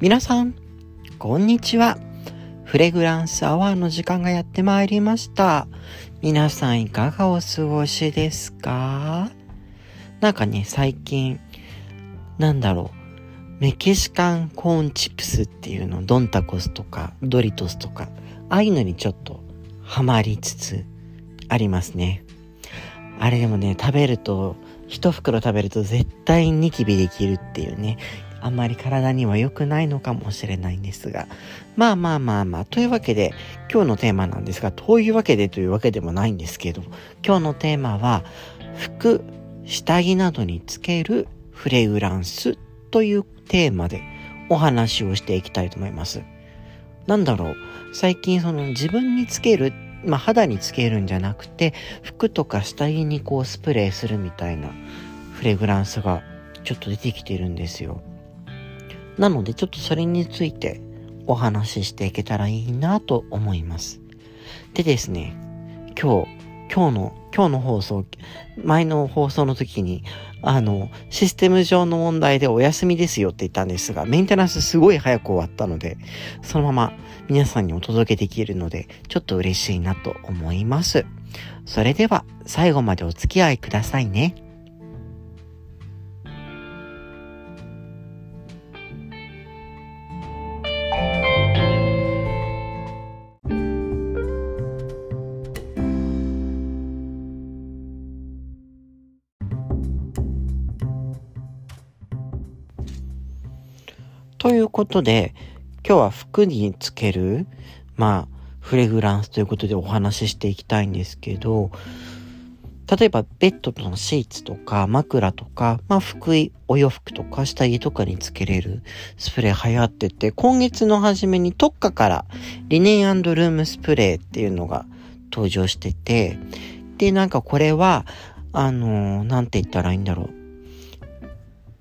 皆さん、こんにちは。フレグランスアワーの時間がやってまいりました。皆さんいかがお過ごしですか？なんかね、最近、なんだろう、メキシカンコーンチップスっていうの、ドンタコスとか、ドリトスとか、ああいうのにちょっとハマりつつありますね。あれでもね、食べると、一袋食べると絶対ニキビできるっていうね、あんまり体には良くないのかもしれないんですが。まあまあまあまあ、というわけで、今日のテーマなんですが、というわけでというわけでもないんですけど、今日のテーマは、服、下着などにつけるフレグランスというテーマでお話をしていきたいと思います。なんだろう、最近その自分につける、まあ肌につけるんじゃなくて、服とか下着にこうスプレーするみたいなフレグランスがちょっと出てきてるんですよ。なのでちょっとそれについてお話ししていけたらいいなと思います。でですね、今日、今日の、今日の放送、前の放送の時に、あの、システム上の問題でお休みですよって言ったんですが、メンテナンスすごい早く終わったので、そのまま皆さんにお届けできるので、ちょっと嬉しいなと思います。それでは、最後までお付き合いくださいね。ということで、今日は服につける、まあ、フレグランスということでお話ししていきたいんですけど、例えばベッドのシーツとか枕とか、まあ服、お洋服とか下着とかにつけれるスプレー流行ってて、今月の初めに特価からリネンルームスプレーっていうのが登場してて、で、なんかこれは、あのー、なんて言ったらいいんだろう。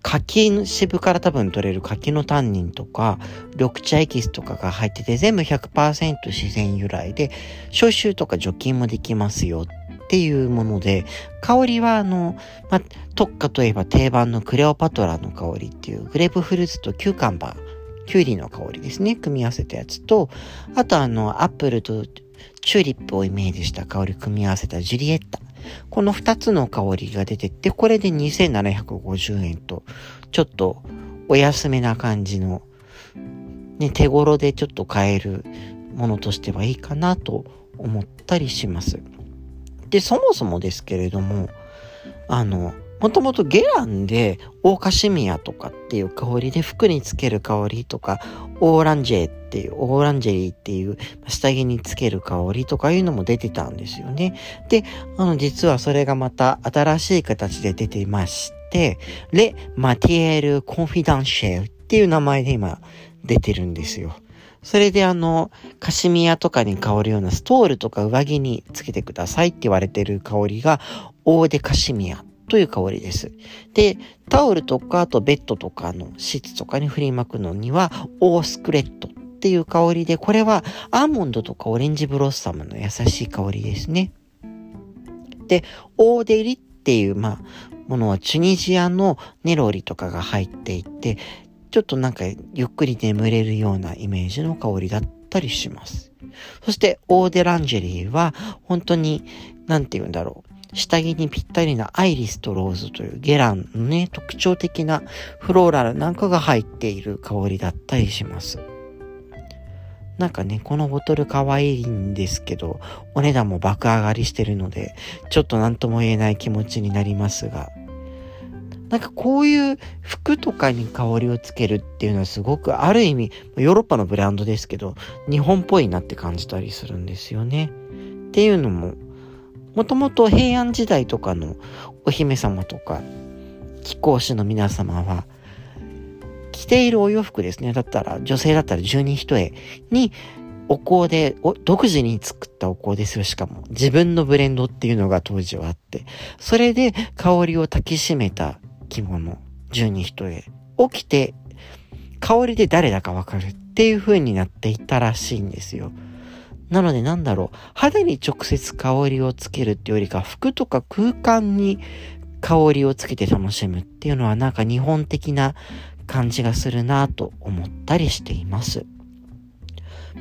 柿の渋から多分取れる柿のタンニンとか、緑茶エキスとかが入ってて、全部100%自然由来で、消臭とか除菌もできますよっていうもので、香りはあの、ま特化といえば定番のクレオパトラの香りっていうグレープフルーツとキューカンバー、キュウリの香りですね、組み合わせたやつと、あとあの、アップルとチューリップをイメージした香り組み合わせたジュリエッタ。この2つの香りが出てって、これで2750円と、ちょっとお安めな感じの、ね、手頃でちょっと買えるものとしてはいいかなと思ったりします。で、そもそもですけれども、あの、もともとゲランでオーカシミアとかっていう香りで服につける香りとか、オーランジェっていう、オーランジェリーっていう下着につける香りとかいうのも出てたんですよね。で、あの、実はそれがまた新しい形で出ていまして、レ・マティエル・コンフィダンシェルっていう名前で今出てるんですよ。それであの、カシミヤとかに香るようなストールとか上着につけてくださいって言われてる香りが、オーデカシミヤという香りです。で、タオルとか、あとベッドとかのシーツとかに振り巻くのには、オースクレットっていう香りで、これはアーモンドとかオレンジブロッサムの優しい香りですね。で、オーデリっていう、まあ、ものはチュニジアのネロリとかが入っていて、ちょっとなんかゆっくり眠れるようなイメージの香りだったりします。そして、オーデランジェリーは、本当に、なんて言うんだろう。下着にぴったりなアイリスとローズというゲランのね、特徴的なフローラルなんかが入っている香りだったりします。なんかね、このボトル可愛いんですけど、お値段も爆上がりしてるので、ちょっと何とも言えない気持ちになりますが、なんかこういう服とかに香りをつけるっていうのはすごくある意味、ヨーロッパのブランドですけど、日本っぽいなって感じたりするんですよね。っていうのも、もともと平安時代とかのお姫様とか貴公子の皆様は着ているお洋服ですね。だったら女性だったら十人一重にお香で独自に作ったお香ですよ。しかも自分のブレンドっていうのが当時はあって、それで香りを焚きしめた着物十人一重を着て香りで誰だかわかるっていう風になっていたらしいんですよ。なのでなんだろう、肌に直接香りをつけるっていうよりか、服とか空間に香りをつけて楽しむっていうのはなんか日本的な感じがするなと思ったりしています。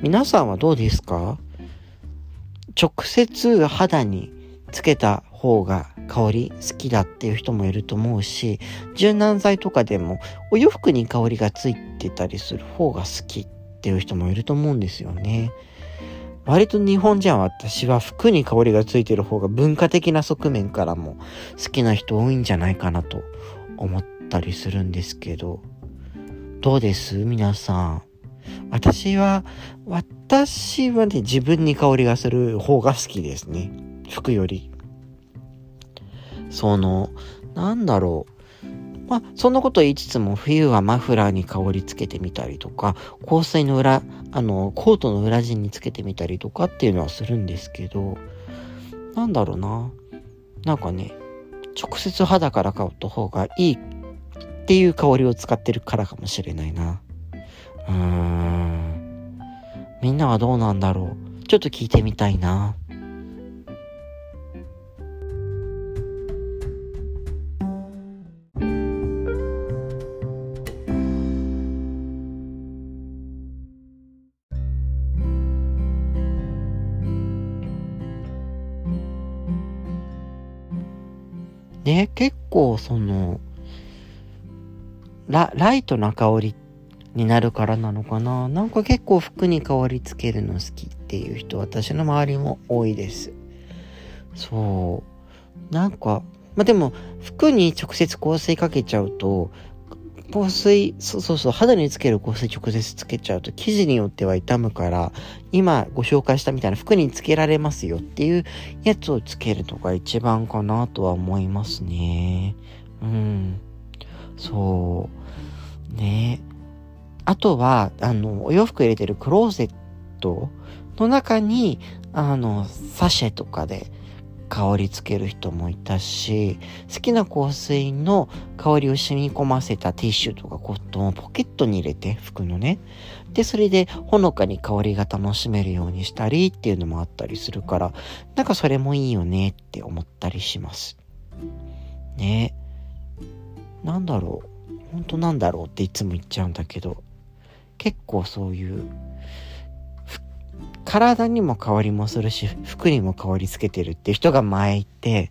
皆さんはどうですか？直接肌につけた方が香り好きだっていう人もいると思うし、柔軟剤とかでもお洋服に香りがついてたりする方が好きっていう人もいると思うんですよね。割と日本人は私は服に香りがついてる方が文化的な側面からも好きな人多いんじゃないかなと思ったりするんですけど、どうです？皆さん。私は、私はね、自分に香りがする方が好きですね。服より。その、なんだろう。まあ、そんなこと言いつつも、冬はマフラーに香りつけてみたりとか、香水の裏、あの、コートの裏地につけてみたりとかっていうのはするんですけど、なんだろうな。なんかね、直接肌から香った方がいいっていう香りを使ってるからかもしれないな。うーん。みんなはどうなんだろう。ちょっと聞いてみたいな。ね、結構その、ラ、ライトな香りになるからなのかな。なんか結構服に香りつけるの好きっていう人、私の周りも多いです。そう。なんか、まあ、でも、服に直接香水かけちゃうと、香水、そうそうそう、肌につける香水直接つけちゃうと生地によっては傷むから、今ご紹介したみたいな服につけられますよっていうやつをつけるのが一番かなとは思いますね。うん。そう。ねあとは、あの、お洋服入れてるクローゼットの中に、あの、サシェとかで、香りつける人もいたし、好きな香水の香りを染み込ませたティッシュとかコットンをポケットに入れて、服のね。で、それでほのかに香りが楽しめるようにしたりっていうのもあったりするから、なんかそれもいいよねって思ったりします。ねなんだろう。本当なんだろうっていつも言っちゃうんだけど、結構そういう体にも香りもするし、服にも香りつけてるっていう人が前いて、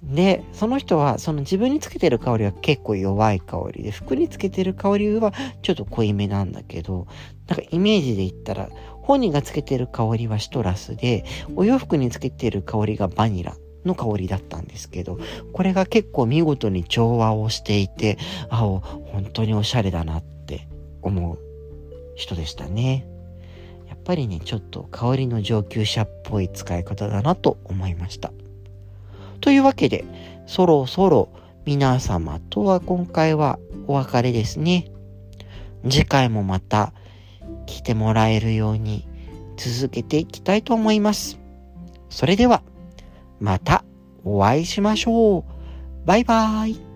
で、その人は、その自分につけてる香りは結構弱い香りで、服につけてる香りはちょっと濃いめなんだけど、なんかイメージで言ったら、本人がつけてる香りはシトラスで、お洋服につけてる香りがバニラの香りだったんですけど、これが結構見事に調和をしていて、あ、本当におしゃれだなって思う人でしたね。っぱりね、ちょっと香りの上級者っぽい使い方だなと思いました。というわけで、そろそろ皆様とは今回はお別れですね。次回もまた来てもらえるように続けていきたいと思います。それでは、またお会いしましょう。バイバーイ。